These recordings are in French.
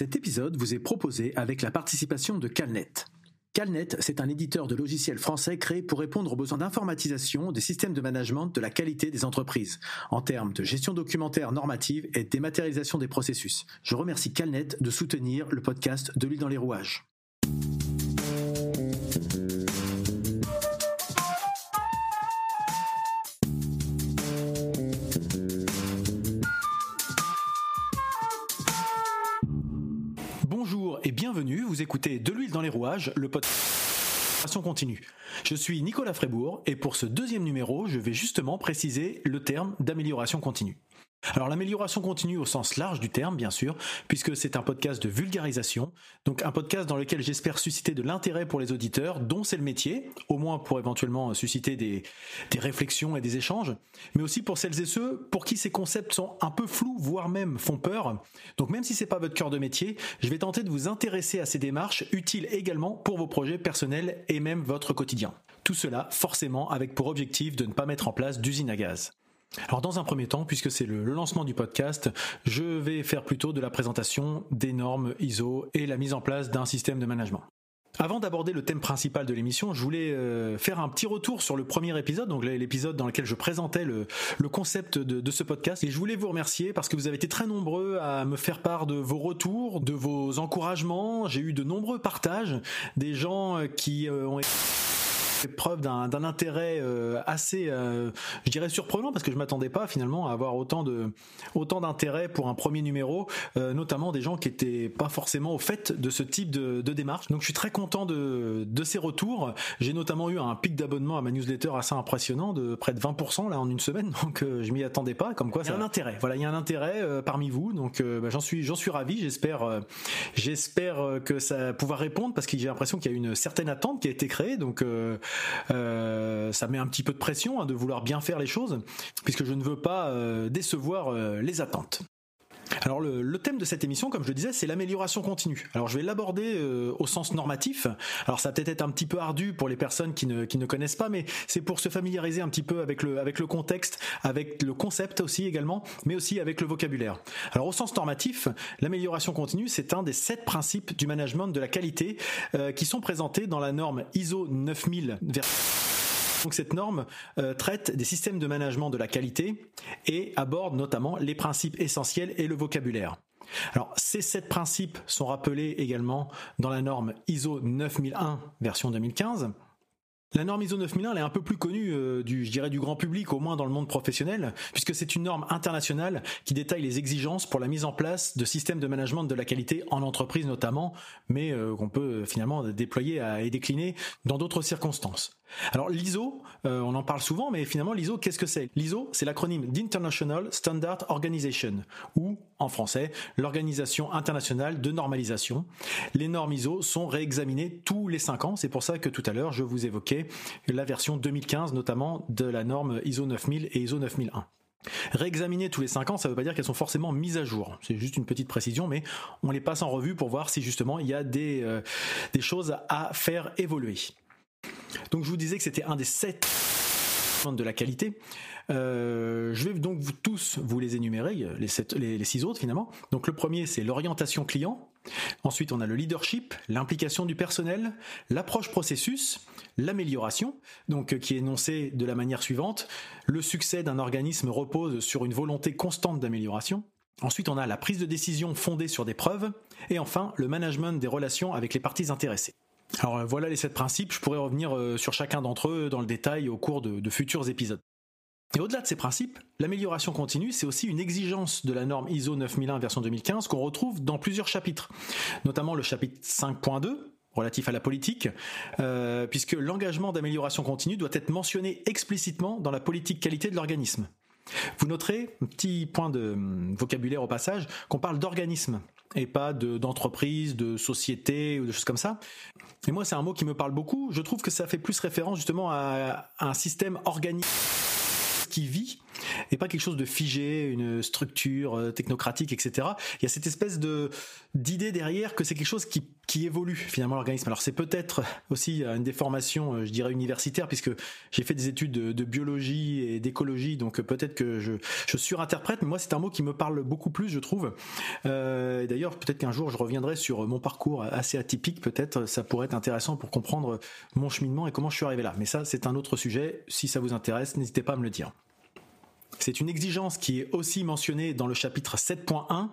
Cet épisode vous est proposé avec la participation de Calnet. Calnet, c'est un éditeur de logiciels français créé pour répondre aux besoins d'informatisation des systèmes de management de la qualité des entreprises, en termes de gestion documentaire normative et dématérialisation des processus. Je remercie Calnet de soutenir le podcast De l'huile dans les rouages. Bienvenue, vous écoutez De l'huile dans les rouages, le podcast continue. Je suis Nicolas Frébourg et pour ce deuxième numéro, je vais justement préciser le terme d'amélioration continue. Alors l'amélioration continue au sens large du terme, bien sûr, puisque c'est un podcast de vulgarisation, donc un podcast dans lequel j'espère susciter de l'intérêt pour les auditeurs, dont c'est le métier, au moins pour éventuellement susciter des, des réflexions et des échanges, mais aussi pour celles et ceux pour qui ces concepts sont un peu flous, voire même font peur. Donc même si c'est pas votre cœur de métier, je vais tenter de vous intéresser à ces démarches utiles également pour vos projets personnels et même votre quotidien. Tout cela forcément avec pour objectif de ne pas mettre en place d'usine à gaz. Alors dans un premier temps, puisque c'est le, lancement du podcast, je vais faire plutôt de la présentation des normes ISO et la mise en place d'un système de management. Avant d'aborder le thème principal de l'émission, je voulais euh, faire un petit retour sur le premier épisode, donc l'épisode dans lequel je présentais le, concept de, de, ce podcast. Et je voulais vous remercier parce que vous avez été très nombreux à me faire part de vos retours, de vos encouragements. J'ai eu de nombreux partages, des gens euh, qui euh, ont été preuve d'un intérêt euh, assez, euh, je dirais surprenant parce que je m'attendais pas finalement à avoir autant de autant d'intérêt pour un premier numéro, euh, notamment des gens qui étaient pas forcément au fait de ce type de, de démarche. Donc je suis très content de, de ces retours. J'ai notamment eu un pic d'abonnement à ma newsletter assez impressionnant de près de 20% là en une semaine, donc je m'y attendais pas. Comme quoi, il y a un intérêt. Voilà, il y a un intérêt parmi vous, donc bah, j'en suis j'en suis ravi. J'espère j'espère que ça pouvoir répondre parce que j'ai l'impression qu'il y a une certaine attente qui a été créée. Donc euh, ça met un petit peu de pression hein, de vouloir bien faire les choses, puisque je ne veux pas euh, décevoir euh, les attentes. Alors le, thème de cette émission, comme je le disais, c'est l'amélioration continue. Alors je vais l'aborder au sens normatif. Alors ça peut-être être un petit peu ardu pour les personnes qui ne, qui ne connaissent pas, mais c'est pour se familiariser un petit peu avec le, avec le contexte, avec le concept aussi également, mais aussi avec le vocabulaire. Alors au sens normatif, l'amélioration continue, c'est un des sept principes du management de la qualité qui sont présentés dans la norme ISO 9000 donc cette norme euh, traite des systèmes de management de la qualité et aborde notamment les principes essentiels et le vocabulaire. Alors ces sept principes sont rappelés également dans la norme ISO 9001 version 2015 la norme ISO 9001 elle est un peu plus connue euh, du, grand public, au moins dans le monde professionnel, puisque c'est une norme internationale qui détaille les exigences pour la mise en place de systèmes de management de la qualité en entreprise notamment, mais euh, qu'on peut finalement déployer et décliner dans d'autres circonstances. Alors l'ISO, on en parle souvent, mais finalement l'ISO, qu'est-ce que c'est? L'ISO, c'est l'acronyme d'International Standard Organization, ou en français, l'Organisation internationale de normalisation. Les normes ISO sont réexaminées tous les cinq ans, c'est pour ça que tout à l'heure je vous évoquais la version 2015 notamment de la norme ISO 9000 et ISO 9001. Réexaminer tous les 5 ans, ça ne veut pas dire qu'elles sont forcément mises à jour. C'est juste une petite précision, mais on les passe en revue pour voir si justement il y a des, euh, des choses à faire évoluer. Donc je vous disais que c'était un des 7 de la qualité. Euh, je vais donc vous, tous vous les énumérer, les, sept, six autres finalement. Donc le premier, c'est l'orientation client. Ensuite, on a le leadership, l'implication du personnel, l'approche processus, l'amélioration, donc qui est énoncée de la manière suivante le succès d'un organisme repose sur une volonté constante d'amélioration. Ensuite, on a la prise de décision fondée sur des preuves, et enfin le management des relations avec les parties intéressées. Alors euh, voilà les sept principes, je pourrais revenir euh, sur chacun d'entre eux dans le détail au cours de futurs épisodes. Et au-delà de ces principes, l'amélioration continue, c'est aussi une exigence de la norme ISO 9001 version 2015 qu'on retrouve dans plusieurs chapitres, notamment le chapitre 5.2 relatif à la politique, euh, puisque l'engagement d'amélioration continue doit être mentionné explicitement dans la politique qualité de l'organisme. Vous noterez, un petit point de hum, vocabulaire au passage, qu'on parle d'organisme et pas d'entreprise, de, société ou de choses comme ça. Et moi, c'est un mot qui me parle beaucoup. Je trouve que ça fait plus référence justement à, à un système organique qui vit et pas quelque chose de figé, une structure euh, technocratique, etc. Il y a cette espèce de d'idée derrière que c'est quelque chose qui, qui évolue finalement l'organisme. Alors c'est peut-être aussi une déformation, euh, je dirais universitaire, puisque j'ai fait des études de, biologie et d'écologie, donc peut-être que je, je surinterprète, mais moi c'est un mot qui me parle beaucoup plus, je trouve. Euh, D'ailleurs, peut-être qu'un jour je reviendrai sur mon parcours assez atypique, peut-être ça pourrait être intéressant pour comprendre mon cheminement et comment je suis arrivé là. Mais ça, c'est un autre sujet. Si ça vous intéresse, n'hésitez pas à me le dire. C'est une exigence qui est aussi mentionnée dans le chapitre 7.1,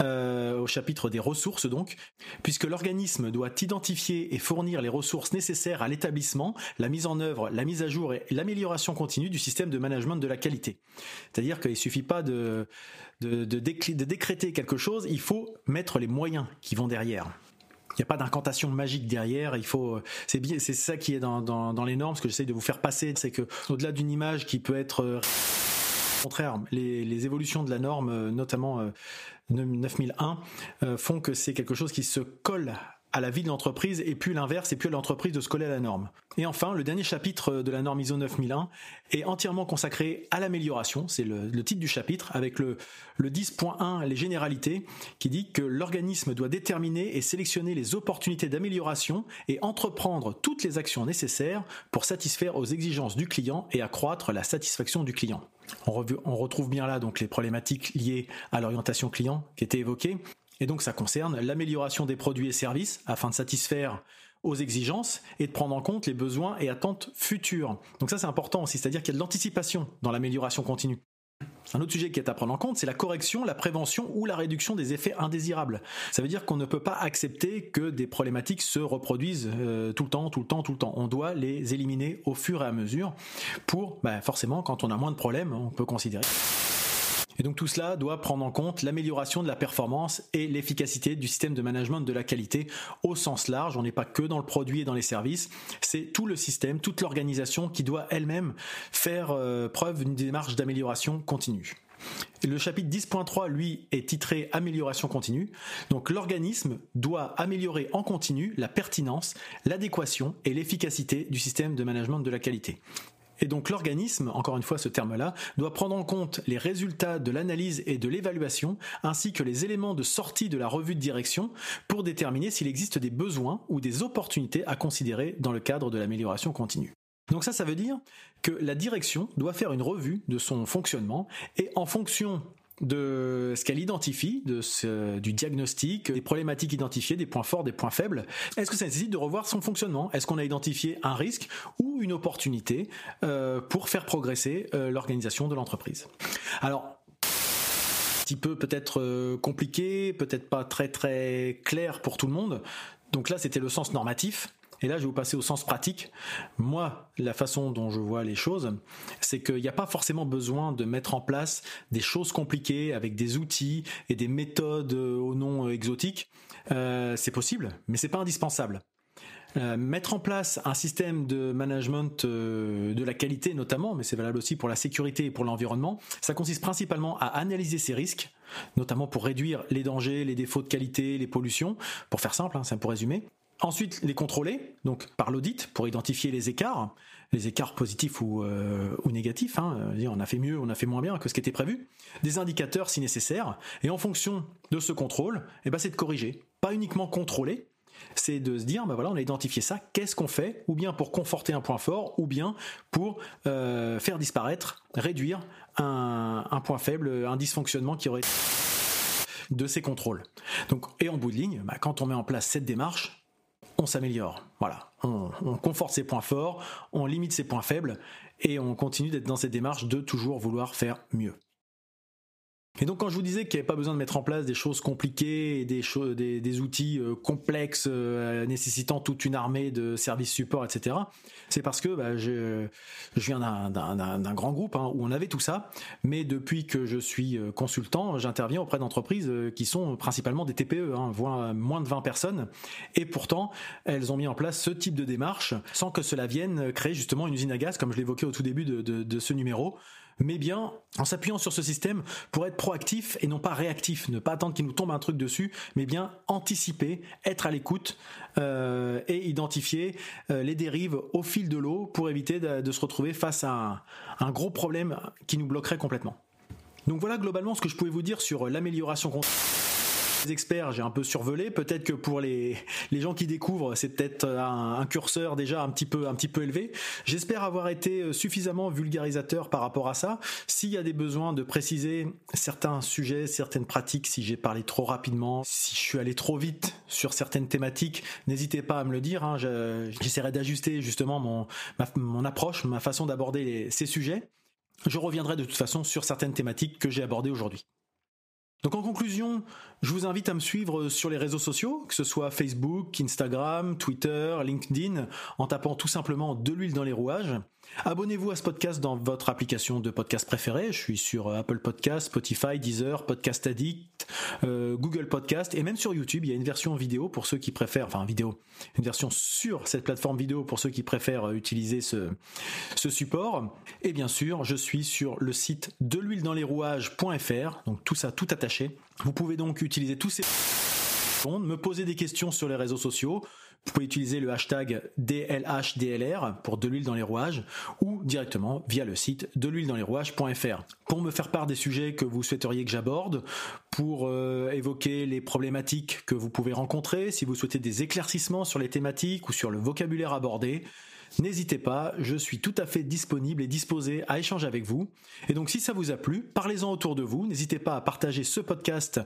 euh, au chapitre des ressources donc, puisque l'organisme doit identifier et fournir les ressources nécessaires à l'établissement, la mise en œuvre, la mise à jour et l'amélioration continue du système de management de la qualité. C'est-à-dire qu'il suffit pas de, décréter quelque chose, il faut mettre les moyens qui vont derrière. Il n'y a pas d'incantation magique derrière. Il faut, c'est ça qui est dans, les normes. Ce que j'essaie de vous faire passer, c'est que au-delà d'une image qui peut être au contraire, les, évolutions de la norme, euh, notamment 9001, euh, euh, font que c'est quelque chose qui se colle à la vie de l'entreprise et puis l'inverse et puis à l'entreprise de se coller à la norme. Et enfin, le dernier chapitre de la norme ISO 9001 est entièrement consacré à l'amélioration, c'est le, titre du chapitre, avec le, le 10.1, les généralités, qui dit que l'organisme doit déterminer et sélectionner les opportunités d'amélioration et entreprendre toutes les actions nécessaires pour satisfaire aux exigences du client et accroître la satisfaction du client. On, on retrouve bien là donc les problématiques liées à l'orientation client qui étaient évoquées, et donc ça concerne l'amélioration des produits et services afin de satisfaire aux exigences et de prendre en compte les besoins et attentes futures. Donc ça c'est important aussi, c'est-à-dire qu'il y a de l'anticipation dans l'amélioration continue. Un autre sujet qui est à prendre en compte, c'est la correction, la prévention ou la réduction des effets indésirables. Ça veut dire qu'on ne peut pas accepter que des problématiques se reproduisent euh, tout le temps, tout le temps, tout le temps. On doit les éliminer au fur et à mesure pour, bah, forcément, quand on a moins de problèmes, on peut considérer et donc tout cela doit prendre en compte l'amélioration de la performance et l'efficacité du système de management de la qualité au sens large. On n'est pas que dans le produit et dans les services, c'est tout le système, toute l'organisation qui doit elle-même faire euh, preuve d'une démarche d'amélioration continue. le chapitre 10.3, lui, est titré Amélioration continue. Donc l'organisme doit améliorer en continu la pertinence, l'adéquation et l'efficacité du système de management de la qualité. Et donc l'organisme, encore une fois ce terme-là, doit prendre en compte les résultats de l'analyse et de l'évaluation, ainsi que les éléments de sortie de la revue de direction pour déterminer s'il existe des besoins ou des opportunités à considérer dans le cadre de l'amélioration continue. Donc ça, ça veut dire que la direction doit faire une revue de son fonctionnement et en fonction de ce qu'elle identifie, du diagnostic, des problématiques identifiées, des points forts, des points faibles. Est-ce que ça nécessite de revoir son fonctionnement? Est-ce qu'on a identifié un risque ou une opportunité euh, pour faire progresser euh, l'organisation de l'entreprise? Alors, un petit peu peut-être euh, compliqué, peut-être pas très très clair pour tout le monde. Donc là, c'était le sens normatif. Et là, je vais vous passer au sens pratique. Moi, la façon dont je vois les choses, c'est qu'il n'y a pas forcément besoin de mettre en place des choses compliquées avec des outils et des méthodes au nom exotique. Euh, c'est possible, mais c'est pas indispensable. Euh, mettre en place un système de management euh, de la qualité notamment, mais c'est valable aussi pour la sécurité et pour l'environnement, ça consiste principalement à analyser ces risques, notamment pour réduire les dangers, les défauts de qualité, les pollutions, pour faire simple, hein, c'est pour résumer, Ensuite, les contrôler, donc par l'audit, pour identifier les écarts, les écarts positifs ou, euh, ou négatifs. Hein, on a fait mieux, on a fait moins bien que ce qui était prévu. Des indicateurs si nécessaire. Et en fonction de ce contrôle, eh ben, c'est de corriger. Pas uniquement contrôler, c'est de se dire, ben voilà, on a identifié ça, qu'est-ce qu'on fait Ou bien pour conforter un point fort, ou bien pour euh, faire disparaître, réduire un, un point faible, un dysfonctionnement qui aurait de ces contrôles. Donc, et en bout de ligne, ben, quand on met en place cette démarche, on s'améliore. Voilà, on, conforte ses points forts, on limite ses points faibles et on continue d'être dans cette démarche de toujours vouloir faire mieux. Et donc quand je vous disais qu'il n'y avait pas besoin de mettre en place des choses compliquées et des, des, outils euh, complexes euh, nécessitant toute une armée de services support, etc., c'est parce que bah, je, viens d'un grand groupe hein, où on avait tout ça, mais depuis que je suis euh, consultant, j'interviens auprès d'entreprises qui sont principalement des TPE, hein, voire moins de 20 personnes, et pourtant elles ont mis en place ce type de démarche sans que cela vienne créer justement une usine à gaz, comme je l'évoquais au tout début de, de ce numéro, mais bien en s'appuyant sur ce système pour être proactif et non pas réactif, ne pas attendre qu'il nous tombe un truc dessus, mais bien anticiper, être à l'écoute euh, et identifier euh, les dérives au fil de l'eau pour éviter de, se retrouver face à un, gros problème qui nous bloquerait complètement. Donc voilà globalement ce que je pouvais vous dire sur l'amélioration experts, j'ai un peu survolé. Peut-être que pour les, les gens qui découvrent, c'est peut-être un, curseur déjà un petit peu, un petit peu élevé. J'espère avoir été suffisamment vulgarisateur par rapport à ça. S'il y a des besoins de préciser certains sujets, certaines pratiques, si j'ai parlé trop rapidement, si je suis allé trop vite sur certaines thématiques, n'hésitez pas à me le dire. Hein. J'essaierai d'ajuster justement mon, mon approche, ma façon d'aborder ces sujets. Je reviendrai de toute façon sur certaines thématiques que j'ai abordées aujourd'hui. Donc en conclusion, je vous invite à me suivre sur les réseaux sociaux, que ce soit Facebook, Instagram, Twitter, LinkedIn, en tapant tout simplement de l'huile dans les rouages. Abonnez-vous à ce podcast dans votre application de podcast préférée. Je suis sur Apple Podcast, Spotify, Deezer, Podcast Addict, euh, Google Podcast et même sur YouTube. Il y a une version vidéo pour ceux qui préfèrent, enfin vidéo, une version sur cette plateforme vidéo pour ceux qui préfèrent euh, utiliser ce, ce support. Et bien sûr, je suis sur le site de l'huile dans les rouages.fr. Donc tout ça, tout attaché. Vous pouvez donc tous ces me poser des questions sur les réseaux sociaux. Vous pouvez utiliser le hashtag DLHDLR pour de l'huile dans les rouages ou directement via le site de l'huile dans les rouages.fr. Pour me faire part des sujets que vous souhaiteriez que j'aborde, pour euh, évoquer les problématiques que vous pouvez rencontrer, si vous souhaitez des éclaircissements sur les thématiques ou sur le vocabulaire abordé, N'hésitez pas, je suis tout à fait disponible et disposé à échanger avec vous. Et donc si ça vous a plu, parlez-en autour de vous. N'hésitez pas à partager ce podcast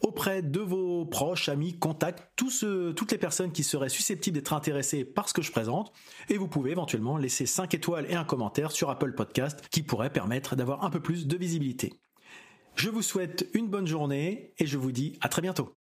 auprès de vos proches, amis, contacts, toutes les personnes qui seraient susceptibles d'être intéressées par ce que je présente. Et vous pouvez éventuellement laisser 5 étoiles et un commentaire sur Apple Podcast qui pourrait permettre d'avoir un peu plus de visibilité. Je vous souhaite une bonne journée et je vous dis à très bientôt.